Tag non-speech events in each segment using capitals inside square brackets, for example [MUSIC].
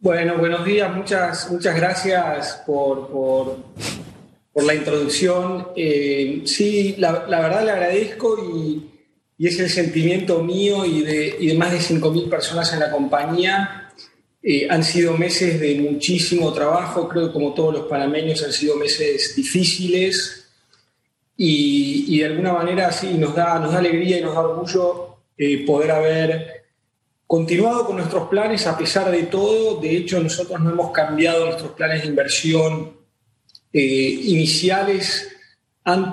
Bueno, buenos días, muchas, muchas gracias por, por, la introducción. Eh, sí, la, verdad le agradezco y, es el sentimiento mío y de, y de más de 5.000 personas en la compañía. Eh, han sido meses de muchísimo trabajo, creo que como todos los panameños han sido meses difíciles y, y de alguna manera sí, nos da, nos da alegría y nos da orgullo eh, poder haber continuado con nuestros planes a pesar de todo. De hecho, nosotros no hemos cambiado nuestros planes de inversión eh, iniciales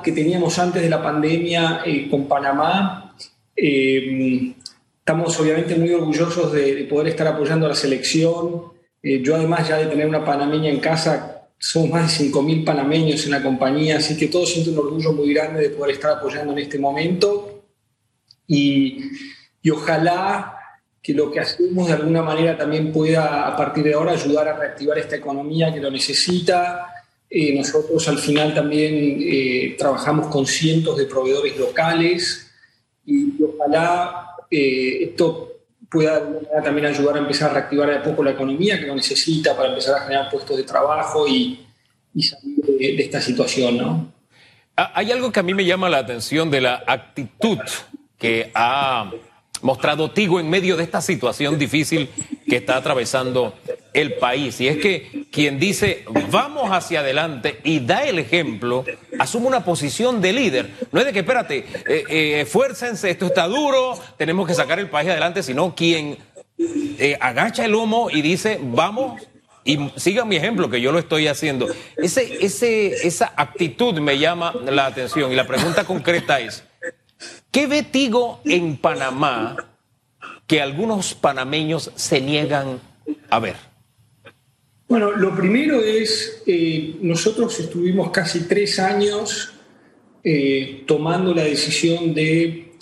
que teníamos antes de la pandemia eh, con Panamá. Eh, estamos obviamente muy orgullosos de, poder estar apoyando a la selección. yo además ya de tener una panameña en casa, somos más de 5.000 panameños en la compañía, así que todos sienten un orgullo muy grande de poder estar apoyando en este momento. Y ojalá que lo que hacemos de alguna manera también pueda a partir de ahora ayudar a reactivar esta economía que lo necesita. Eh, nosotros al final también eh, trabajamos con cientos de proveedores locales y, ojalá eh, esto pueda también ayudar a empezar a reactivar de a poco la economía que lo necesita para empezar a generar puestos de trabajo y, salir de, de esta situación. ¿no? Ah, hay algo que a mí me llama la atención de la actitud que ha mostrado Tigo en medio de esta situación difícil que está atravesando el país. Y es que quien dice vamos hacia adelante y da el ejemplo, asume una posición de líder. No es de que, espérate, eh, eh, esfuércense, esto está duro, tenemos que sacar el país adelante, sino quien eh, agacha el lomo y dice vamos y sigan mi ejemplo, que yo lo estoy haciendo. Esa actitud me llama la atención. Y la pregunta concreta es, ¿Qué ve Tigo en Panamá que algunos panameños se niegan a ver? Bueno, lo primero es, eh, nosotros estuvimos casi tres años eh, tomando la decisión de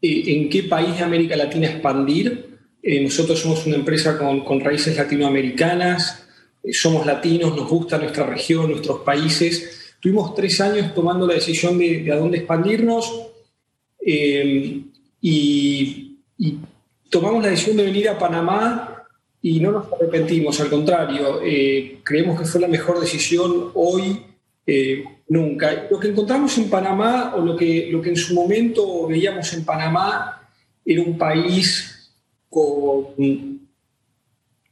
eh, en qué país de América Latina expandir. nosotros somos una empresa con, raíces latinoamericanas, somos latinos, nos gusta nuestra región, nuestros países. Tuvimos tres años tomando la decisión de, de a dónde expandirnos eh, y, tomamos la decisión de venir a Panamá y no nos arrepentimos, al contrario, eh, creemos que fue la mejor decisión hoy, eh, nunca. Lo que encontramos en Panamá, o lo que, lo que en su momento veíamos en Panamá, era un país con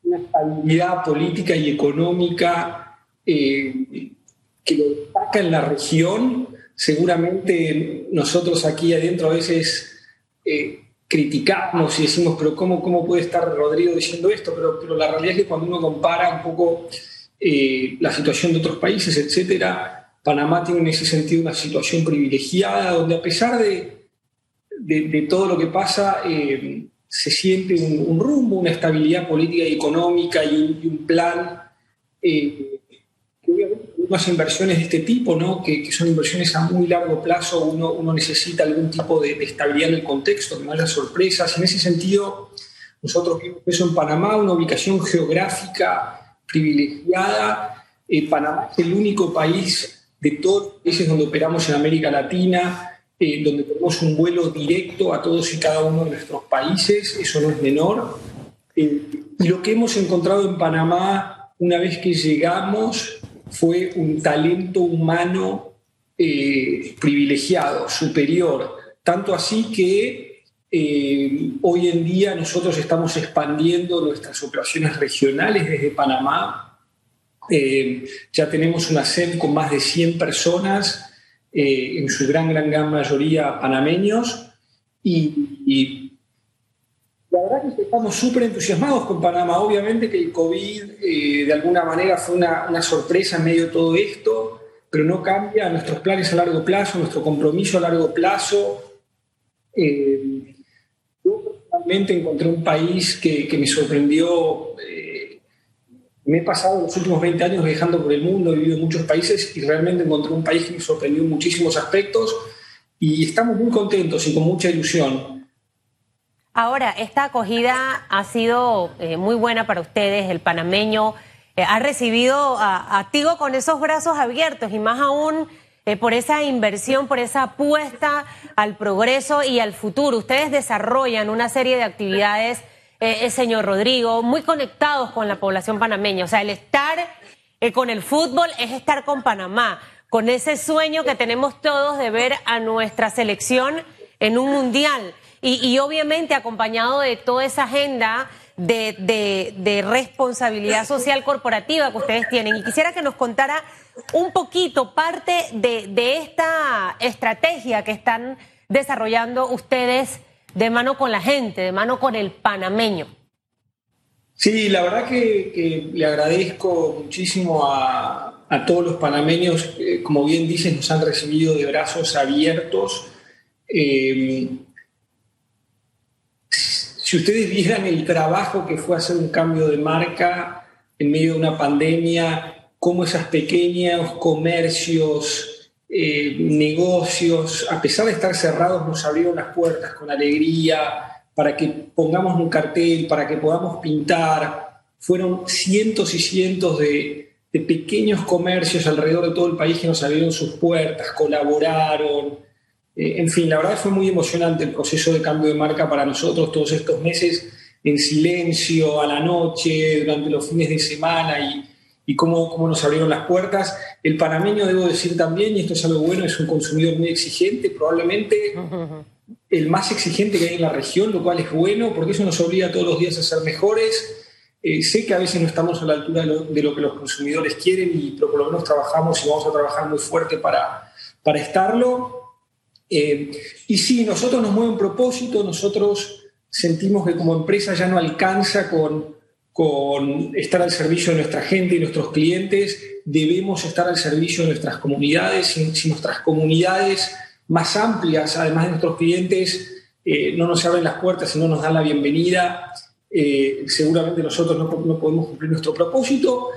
una estabilidad política y económica que lo destaca en la región seguramente nosotros aquí adentro a veces eh, criticamos y decimos, pero ¿cómo, ¿cómo puede estar Rodrigo diciendo esto? Pero, la realidad es que cuando uno compara un poco eh, la situación de otros países, etcétera, Panamá tiene en ese sentido una situación privilegiada, donde a pesar de, de, todo lo que pasa, eh, se siente un, rumbo, una estabilidad política y económica y un plan unas inversiones de este tipo, ¿no? que, son inversiones a muy largo plazo, uno, uno necesita algún tipo de, estabilidad en el contexto, que no haya sorpresas. En ese sentido, nosotros vimos eso en Panamá, una ubicación geográfica privilegiada. Eh, Panamá es el único país de todos los países donde operamos en América Latina, eh, donde tenemos un vuelo directo a todos y cada uno de nuestros países, eso no es menor. Eh, y lo que hemos encontrado en Panamá una vez que llegamos fue un talento humano eh, privilegiado, superior, tanto así que eh, hoy en día nosotros estamos expandiendo nuestras operaciones regionales desde Panamá. Eh, ya tenemos una SEM con más de 100 personas, en su gran, gran, gran mayoría panameños, y la verdad que estamos súper entusiasmados con Panamá. Obviamente que el COVID eh, de alguna manera fue una, sorpresa en medio de todo esto, pero no cambia nuestros planes a largo plazo, nuestro compromiso a largo plazo. Eh, yo personalmente encontré un país que, me sorprendió. Eh, me he pasado los últimos 20 años viajando por el mundo, he vivido en muchos países y realmente encontré un país que me sorprendió en muchísimos aspectos y estamos muy contentos y con mucha ilusión. Ahora, esta acogida ha sido eh, muy buena para ustedes, el panameño eh, ha recibido a, Tigo con esos brazos abiertos y más aún eh, por esa inversión, por esa apuesta al progreso y al futuro. Ustedes desarrollan una serie de actividades señor Rodrigo, muy conectados con la población panameña. O sea, el estar con el fútbol es estar con Panamá, con ese sueño que tenemos todos de ver a nuestra selección en un mundial. Y, obviamente acompañado de toda esa agenda de, responsabilidad social corporativa que ustedes tienen. Y quisiera que nos contara un poquito parte de, esta estrategia que están desarrollando ustedes de mano con la gente, de mano con el panameño. Sí, la verdad que, le agradezco muchísimo a, todos los panameños, eh, como bien dices, nos han recibido de brazos abiertos. Eh, si ustedes vieran el trabajo que fue hacer un cambio de marca en medio de una pandemia, cómo esos pequeños comercios, eh, negocios, a pesar de estar cerrados, nos abrieron las puertas con alegría para que pongamos un cartel, para que podamos pintar. Fueron cientos y cientos de, pequeños comercios alrededor de todo el país que nos abrieron sus puertas, colaboraron. Eh, en fin, la verdad fue muy emocionante el proceso de cambio de marca para nosotros todos estos meses en silencio, a la noche, durante los fines de semana y, y cómo, cómo, nos abrieron las puertas. El panameño, debo decir también, y esto es algo bueno, es un consumidor muy exigente, probablemente [LAUGHS] el más exigente que hay en la región, lo cual es bueno, porque eso nos obliga todos los días a ser mejores. Eh, sé que a veces no estamos a la altura de lo, que los consumidores quieren, y, pero por lo menos trabajamos y vamos a trabajar muy fuerte para, para estarlo. Eh, y sí, nosotros nos mueve un propósito, nosotros sentimos que como empresa ya no alcanza con con estar al servicio de nuestra gente y nuestros clientes, debemos estar al servicio de nuestras comunidades. Si, nuestras comunidades más amplias, además de nuestros clientes, eh, no nos abren las puertas y no nos dan la bienvenida, eh, seguramente nosotros no, podemos cumplir nuestro propósito.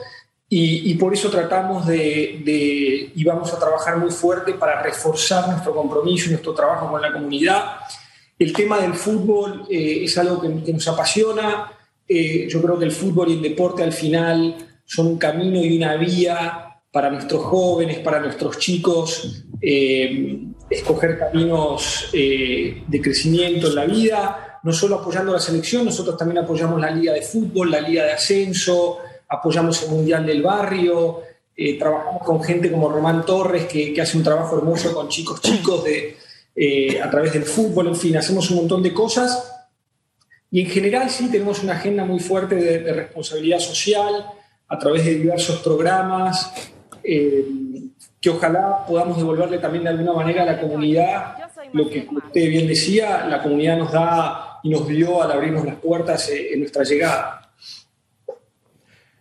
Y, por eso tratamos de, y vamos a trabajar muy fuerte para reforzar nuestro compromiso y nuestro trabajo con la comunidad. El tema del fútbol eh, es algo que, que nos apasiona. Eh, yo creo que el fútbol y el deporte al final son un camino y una vía para nuestros jóvenes, para nuestros chicos, eh, escoger caminos eh, de crecimiento en la vida, no solo apoyando la selección, nosotros también apoyamos la liga de fútbol, la liga de ascenso, apoyamos el Mundial del Barrio, trabajamos con gente como Román Torres, que, hace un trabajo hermoso con chicos chicos de, a través del fútbol, en fin, hacemos un montón de cosas y en general sí tenemos una agenda muy fuerte de, responsabilidad social a través de diversos programas eh, que ojalá podamos devolverle también de alguna manera a la comunidad lo que usted bien decía, la comunidad nos da y nos dio al abrirnos las puertas eh, en nuestra llegada.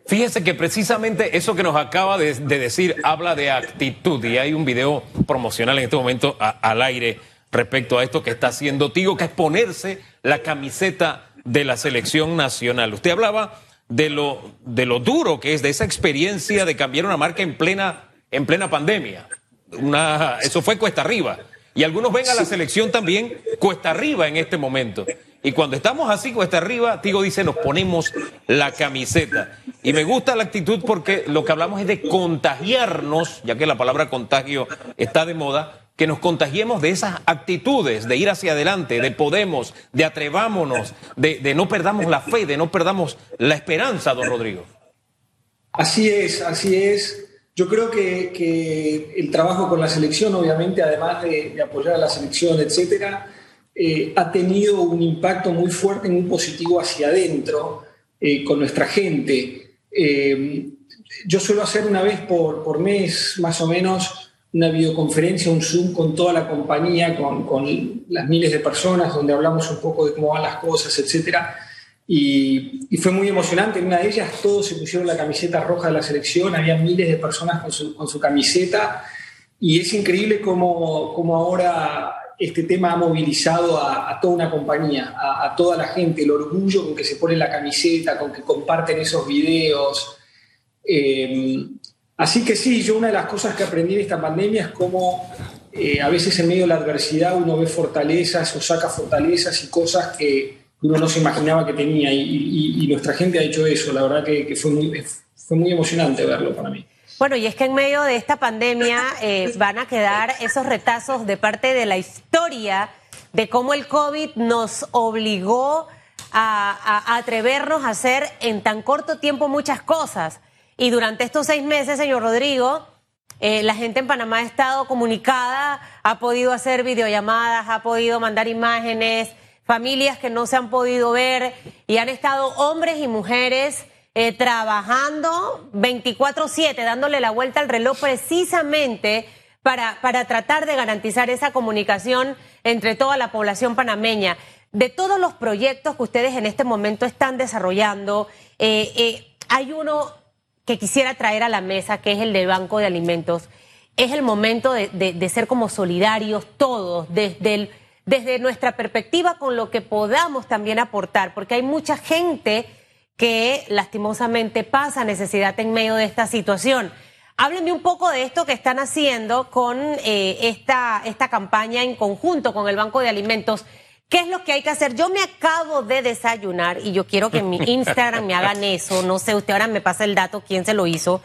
Fíjese que precisamente eso que nos acaba de, decir habla de actitud y hay un video promocional en este momento al aire respecto a esto que está haciendo Tigo, que es ponerse la camiseta de la selección nacional. Usted hablaba de lo, de lo duro que es, de esa experiencia de cambiar una marca en plena, en plena pandemia. Una, eso fue cuesta arriba. Y algunos ven a la selección también cuesta arriba en este momento. Y cuando estamos así cuesta arriba, Tigo dice, nos ponemos la camiseta. Y me gusta la actitud porque lo que hablamos es de contagiarnos, ya que la palabra contagio está de moda, que nos contagiemos de esas actitudes, de ir hacia adelante, de podemos, de atrevámonos, de, no perdamos la fe, de no perdamos la esperanza, don Rodrigo. Así es, así es. Yo creo que, el trabajo con la selección, obviamente, además de, apoyar a la selección, etcétera, eh, ha tenido un impacto muy fuerte, muy positivo hacia adentro eh, con nuestra gente. Eh, yo suelo hacer una vez por, por mes, más o menos, una videoconferencia, un Zoom con toda la compañía, con, con, las miles de personas, donde hablamos un poco de cómo van las cosas, etc. Y, y, fue muy emocionante. En una de ellas todos se pusieron la camiseta roja de la selección, había miles de personas con su, con su camiseta. Y es increíble cómo, cómo, ahora este tema ha movilizado a, toda una compañía, a, toda la gente, el orgullo con que se pone la camiseta, con que comparten esos videos. Eh, Así que sí, yo una de las cosas que aprendí en esta pandemia es cómo eh, a veces en medio de la adversidad uno ve fortalezas o saca fortalezas y cosas que uno no se imaginaba que tenía y, nuestra gente ha hecho eso. La verdad que, fue, muy, fue muy emocionante verlo para mí. Bueno, y es que en medio de esta pandemia eh, [LAUGHS] van a quedar esos retazos de parte de la historia de cómo el COVID nos obligó a, atrevernos a hacer en tan corto tiempo muchas cosas. Y durante estos seis meses, señor Rodrigo, eh, la gente en Panamá ha estado comunicada, ha podido hacer videollamadas, ha podido mandar imágenes, familias que no se han podido ver y han estado hombres y mujeres eh, trabajando 24/7, dándole la vuelta al reloj precisamente para, para tratar de garantizar esa comunicación entre toda la población panameña. De todos los proyectos que ustedes en este momento están desarrollando, eh, eh, hay uno que quisiera traer a la mesa, que es el del Banco de Alimentos. Es el momento de, de, ser como solidarios todos, desde, desde nuestra perspectiva, con lo que podamos también aportar, porque hay mucha gente que lastimosamente pasa necesidad en medio de esta situación. Háblenme un poco de esto que están haciendo con eh, esta, esta campaña en conjunto con el Banco de Alimentos. ¿Qué es lo que hay que hacer? Yo me acabo de desayunar y yo quiero que en mi [LAUGHS] Instagram me hagan eso. No sé, usted ahora me pasa el dato, quién se lo hizo.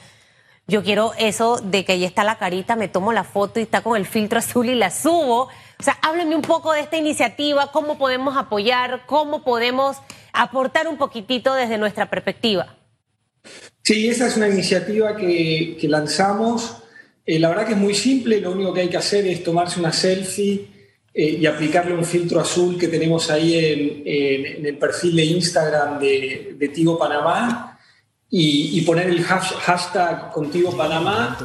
Yo quiero eso de que ahí está la carita, me tomo la foto y está con el filtro azul y la subo. O sea, háblenme un poco de esta iniciativa, cómo podemos apoyar, cómo podemos aportar un poquitito desde nuestra perspectiva. Sí, esa es una iniciativa que, lanzamos. Eh, la verdad que es muy simple, lo único que hay que hacer es tomarse una selfie eh, y aplicarle un filtro azul que tenemos ahí en, el perfil de Instagram de, Tigo Panamá y, poner el hashtag Contigo Panamá.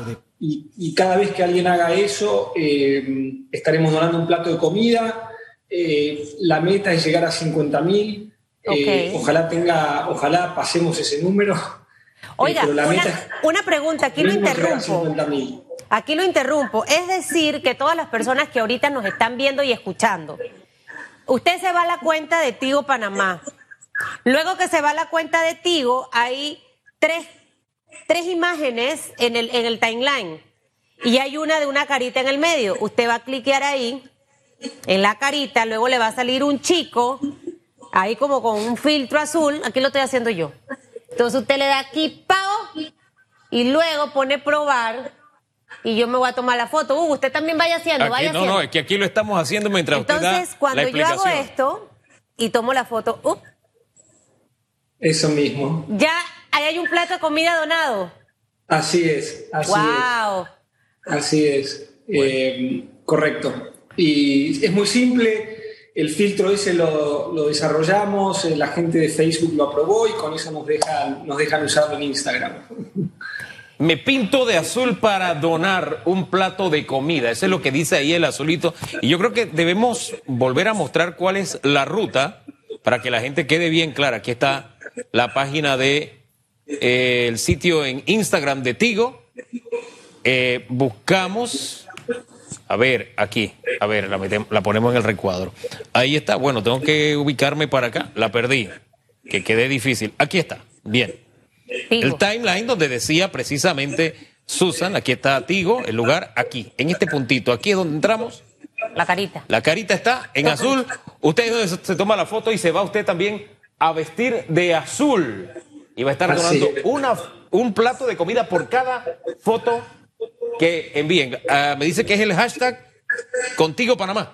Y, cada vez que alguien haga eso, eh, estaremos donando un plato de comida. la meta es llegar a 50 mil. ojalá tenga, ojalá pasemos ese número. Oiga, una, pregunta, aquí lo interrumpo. Aquí lo interrumpo. Es decir, que todas las personas que ahorita nos están viendo y escuchando, usted se va a la cuenta de Tigo Panamá. Luego que se va a la cuenta de Tigo, hay tres, tres imágenes en el, en el timeline. Y hay una de una carita en el medio. Usted va a cliquear ahí, en la carita, luego le va a salir un chico, ahí como con un filtro azul. Aquí lo estoy haciendo yo. Entonces usted le da aquí pago y luego pone probar y yo me voy a tomar la foto. Uh, usted también vaya haciendo, vaya no, No, es que aquí lo estamos haciendo mientras usted da Entonces, cuando yo hago esto y tomo la foto, uh, eso mismo. Ya ahí hay un plato de comida donado. Así es, así wow. es. Así es. Eh, correcto. Y es muy simple el filtro ese lo, desarrollamos, eh, la gente de Facebook lo aprobó y con eso nos dejan, nos dejan usarlo en Instagram. [LAUGHS] Me pinto de azul para donar un plato de comida. Eso es lo que dice ahí el azulito. Y yo creo que debemos volver a mostrar cuál es la ruta para que la gente quede bien clara. Aquí está la página de eh, el sitio en Instagram de Tigo. Eh, buscamos a ver, aquí, a ver, la, la ponemos en el recuadro. Ahí está, bueno, tengo que ubicarme para acá, la perdí, que quede difícil. Aquí está, bien. El timeline donde decía precisamente Susan, aquí está Tigo, el lugar aquí, en este puntito, aquí es donde entramos. La carita. La carita está en azul. Usted se toma la foto y se va usted también a vestir de azul. Y va a estar donando una, un plato de comida por cada foto que envíen. Ah, me dice que es el hashtag Contigo Panamá.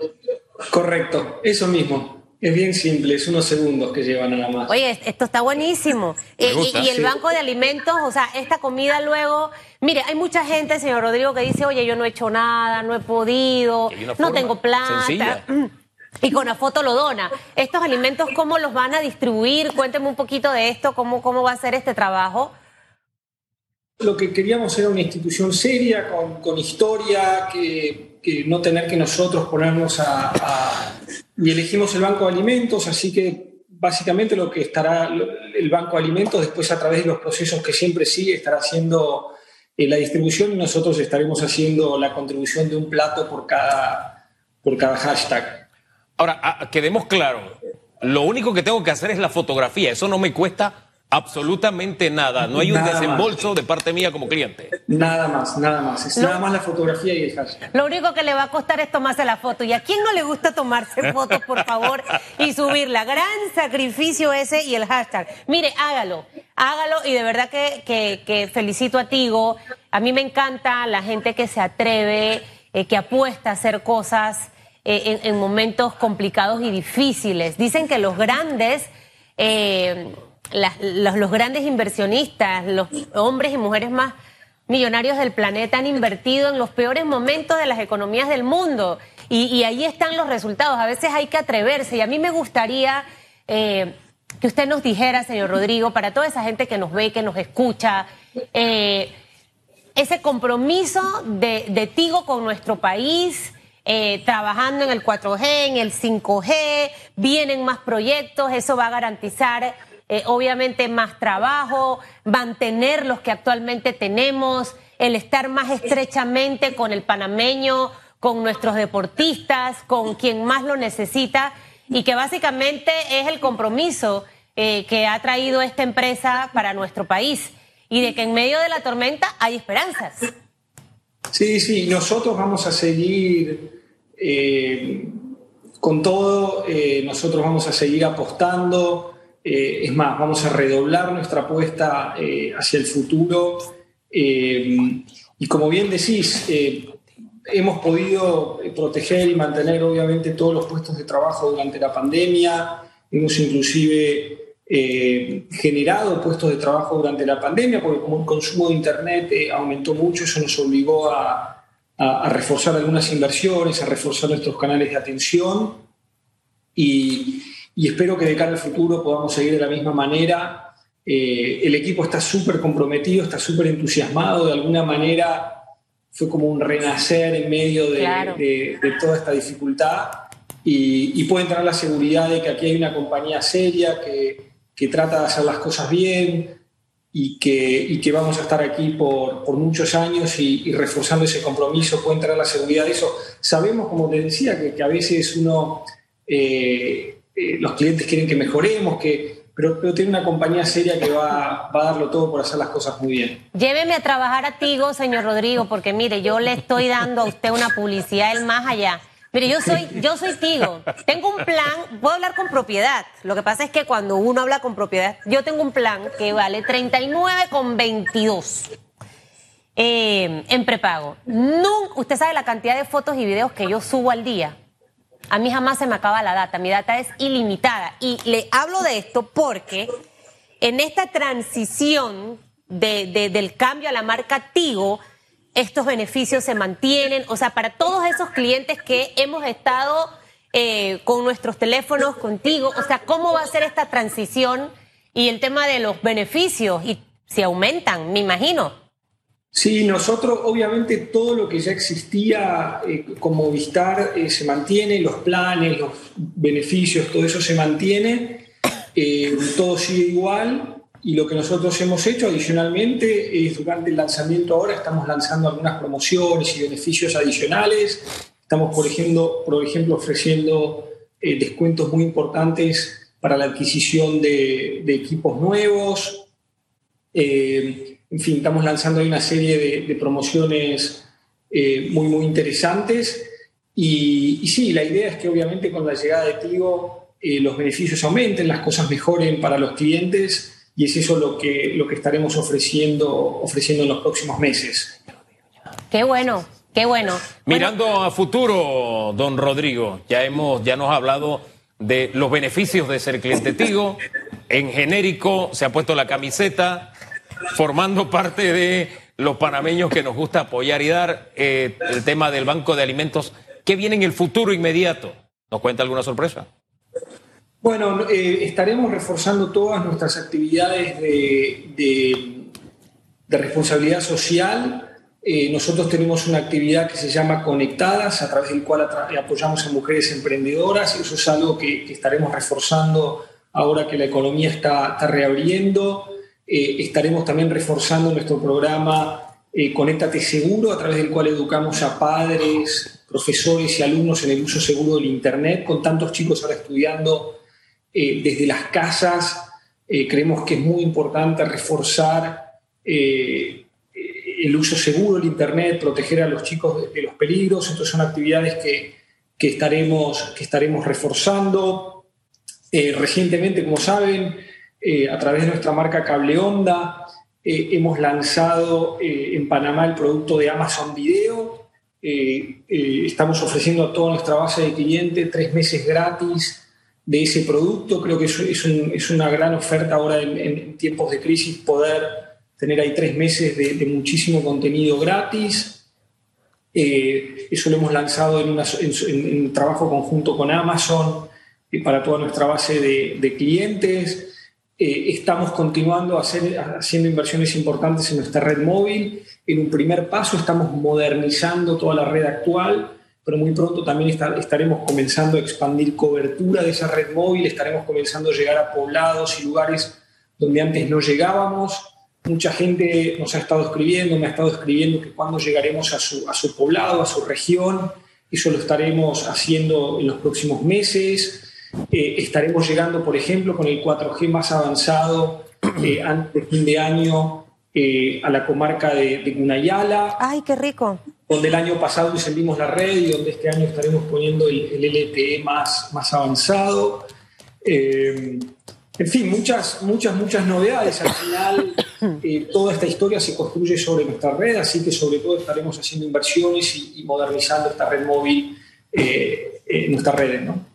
Correcto, eso mismo. Es bien simple, es unos segundos que llevan nada más. Oye, esto está buenísimo. Eh, y, el banco de alimentos, o sea, esta comida luego. Mire, hay mucha gente, señor Rodrigo, que dice, oye, yo no he hecho nada, no he podido, no tengo plata. [CLEARS THROAT] Y con la foto lo dona. ¿Estos alimentos cómo los van a distribuir? Cuénteme un poquito de esto, cómo, cómo va a ser este trabajo. Lo que queríamos era una institución seria, con, historia, que, no tener que nosotros ponernos a, Y elegimos el Banco de Alimentos, así que básicamente lo que estará el Banco de Alimentos después a través de los procesos que siempre sigue estará haciendo eh, la distribución y nosotros estaremos haciendo la contribución de un plato por cada, por cada hashtag. Ahora, ah, quedemos claros, lo único que tengo que hacer es la fotografía, eso no me cuesta Absolutamente nada. No hay un desembolso de parte mía como cliente. Nada más, nada más. Es nada más la fotografía y el hashtag. Lo único que le va a costar es tomarse la foto. ¿Y a quién no le gusta tomarse [LAUGHS] fotos, por favor, y subirla? Gran sacrificio ese y el hashtag. Mire, hágalo, hágalo y de verdad que, felicito a Tigo. A mí me encanta la gente que se atreve, eh, que apuesta a hacer cosas eh, en momentos complicados y difíciles. Dicen que los grandes los, grandes inversionistas, los hombres y mujeres más millonarios del planeta han invertido en los peores momentos de las economías del mundo. Y, ahí están los resultados. A veces hay que atreverse. Y a mí me gustaría eh, que usted nos dijera, señor Rodrigo, para toda esa gente que nos ve, que nos escucha, eh, ese compromiso de, de, Tigo con nuestro país. Eh, trabajando en el 4G, en el 5G, vienen más proyectos, eso va a garantizar eh, obviamente más trabajo, mantener los que actualmente tenemos, el estar más estrechamente con el panameño, con nuestros deportistas, con quien más lo necesita y que básicamente es el compromiso eh, que ha traído esta empresa para nuestro país y de que en medio de la tormenta hay esperanzas. Sí, sí, nosotros vamos a seguir eh, con todo, nosotros vamos a seguir apostando. Eh, es más, vamos a redoblar nuestra apuesta eh, hacia el futuro. Eh, y como bien decís, hemos podido proteger y mantener obviamente todos los puestos de trabajo durante la pandemia. Hemos inclusive generado puestos de trabajo durante la pandemia, porque como el consumo de Internet aumentó mucho, eso nos obligó a, a reforzar algunas inversiones, a reforzar nuestros canales de atención. Y, y espero que de cara al futuro podamos seguir de la misma manera. Eh, el equipo está súper comprometido, está súper entusiasmado, de alguna manera fue como un renacer en medio de, toda esta dificultad y, pueden tener la seguridad de que aquí hay una compañía seria que, que trata de hacer las cosas bien y que, y que vamos a estar aquí por, por muchos años y, reforzando ese compromiso, pueden tener la seguridad de eso. Sabemos, como te decía, que, que a veces uno... Eh, eh, los clientes quieren que mejoremos, que, pero, pero, tiene una compañía seria que va, va, a darlo todo por hacer las cosas muy bien. Lléveme a trabajar a Tigo, señor Rodrigo, porque mire, yo le estoy dando a usted una publicidad del más allá. Mire, yo soy, yo soy Tigo. Tengo un plan, puedo hablar con propiedad. Lo que pasa es que cuando uno habla con propiedad, yo tengo un plan que vale 39,22 eh, en prepago. usted sabe la cantidad de fotos y videos que yo subo al día. A mí jamás se me acaba la data, mi data es ilimitada. Y le hablo de esto porque en esta transición del cambio a la marca Tigo, estos beneficios se mantienen. O sea, para todos esos clientes que hemos estado eh, con nuestros teléfonos contigo, o sea, ¿cómo va a ser esta transición y el tema de los beneficios? Y si aumentan, me imagino. Sí, nosotros obviamente todo lo que ya existía eh, como Vistar eh, se mantiene, los planes, los beneficios, todo eso se mantiene, todo sigue igual y lo que nosotros hemos hecho adicionalmente es durante el lanzamiento ahora estamos lanzando algunas promociones y beneficios adicionales, estamos por ejemplo, por ejemplo ofreciendo descuentos muy importantes para la adquisición de, de equipos nuevos. En fin, estamos lanzando una serie de, promociones eh, muy, muy interesantes. Y, sí, la idea es que obviamente con la llegada de Tigo eh, los beneficios aumenten, las cosas mejoren para los clientes y es eso lo que, lo que estaremos ofreciendo, ofreciendo en los próximos meses. Qué bueno, qué bueno. Mirando a futuro, don Rodrigo, ya, hemos, ya nos ha hablado de los beneficios de ser cliente Tigo. En genérico se ha puesto la camiseta, formando parte de los panameños que nos gusta apoyar y dar eh, el tema del Banco de Alimentos. ¿Qué viene en el futuro inmediato? ¿Nos cuenta alguna sorpresa? Bueno, eh, estaremos reforzando todas nuestras actividades de, responsabilidad social. Eh, nosotros tenemos una actividad que se llama Conectadas, a través del cual apoyamos a mujeres emprendedoras. Eso es algo que, estaremos reforzando ahora que la economía está, está reabriendo. Eh, estaremos también reforzando nuestro programa Conéctate Seguro, a través del cual educamos a padres, profesores y alumnos en el uso seguro del Internet, con tantos chicos ahora estudiando eh, desde las casas. creemos que es muy importante reforzar el uso seguro del Internet, proteger a los chicos de, los peligros. Estas son actividades que, que, estaremos, que estaremos reforzando. recientemente, como saben, eh, a través de nuestra marca Cable Onda. Eh, hemos lanzado eh, en Panamá el producto de Amazon Video. estamos ofreciendo a toda nuestra base de clientes tres meses gratis de ese producto. Creo que es, una gran oferta ahora en, tiempos de crisis poder tener ahí tres meses de, muchísimo contenido gratis. Eh, eso lo hemos lanzado en, un trabajo conjunto con Amazon eh, para toda nuestra base de, clientes. Eh, estamos continuando haciendo inversiones importantes en nuestra red móvil. En un primer paso estamos modernizando toda la red actual pero muy pronto también estaremos comenzando a expandir cobertura de esa red móvil, estaremos comenzando a llegar a poblados y lugares donde antes no llegábamos. Mucha gente nos ha estado escribiendo, me ha estado escribiendo que cuando llegaremos a su, a su poblado, a su región, eso lo estaremos haciendo en los próximos meses. Eh, estaremos llegando, por ejemplo, con el 4G más avanzado eh, antes de fin de año eh, a la comarca de, de Gunayala. ¡Ay, qué rico! Donde el año pasado encendimos la red y donde este año estaremos poniendo el, LTE más, más avanzado. Eh, en fin, muchas, muchas, muchas novedades. Al final, eh, toda esta historia se construye sobre nuestra red, así que sobre todo estaremos haciendo inversiones y, modernizando esta red móvil, eh, nuestras redes, ¿no?